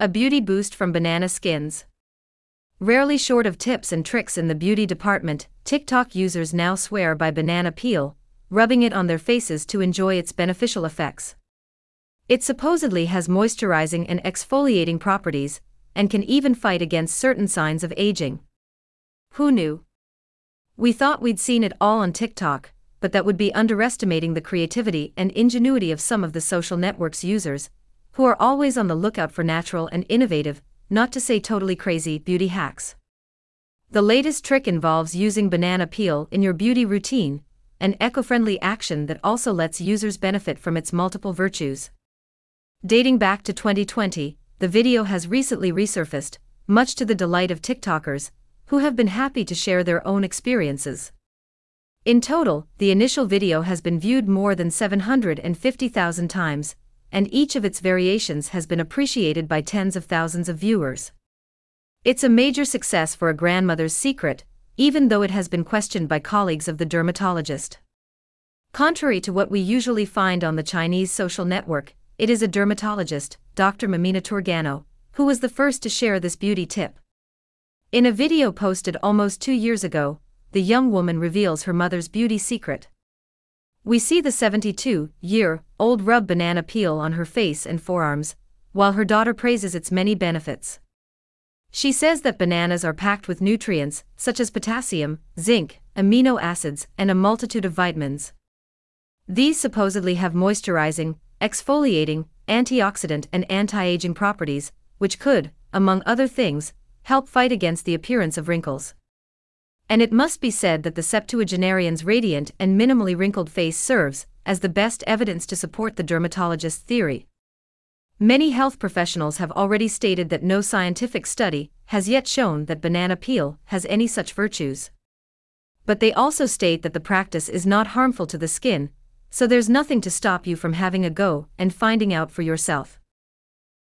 A beauty boost from Banana Skins. Rarely short of tips and tricks in the beauty department, TikTok users now swear by banana peel, rubbing it on their faces to enjoy its beneficial effects. It supposedly has moisturizing and exfoliating properties, and can even fight against certain signs of aging. Who knew? We thought we'd seen it all on TikTok, but that would be underestimating the creativity and ingenuity of some of the social network's users, who are always on the lookout for natural and innovative, not to say totally crazy, beauty hacks. The latest trick involves using banana peel in your beauty routine, an eco friendly action that also lets users benefit from its multiple virtues. Dating back to 2020, the video has recently resurfaced, much to the delight of TikTokers, who have been happy to share their own experiences. In total, the initial video has been viewed more than 750,000 times, and each of its variations has been appreciated by tens of thousands of viewers. It's a major success for a grandmother's secret, even though it has been questioned by colleagues of the dermatologist. Contrary to what we usually find on the Chinese social network, it is a dermatologist, Dr. Mamina Turegano, who was the first to share this beauty tip. In a video posted almost two years ago, the young woman reveals her mother's beauty secret. We see the 72 year old rub banana peel on her face and forearms, while her daughter praises its many benefits. She says that bananas are packed with nutrients such as potassium, zinc, amino acids, and a multitude of vitamins. These supposedly have moisturizing, exfoliating, antioxidant, and anti aging properties, which could, among other things, help fight against the appearance of wrinkles. And it must be said that the septuagenarian's radiant and minimally wrinkled face serves as the best evidence to support the dermatologist's theory. Many health professionals have already stated that no scientific study has yet shown that banana peel has any such virtues. But they also state that the practice is not harmful to the skin, so there's nothing to stop you from having a go and finding out for yourself.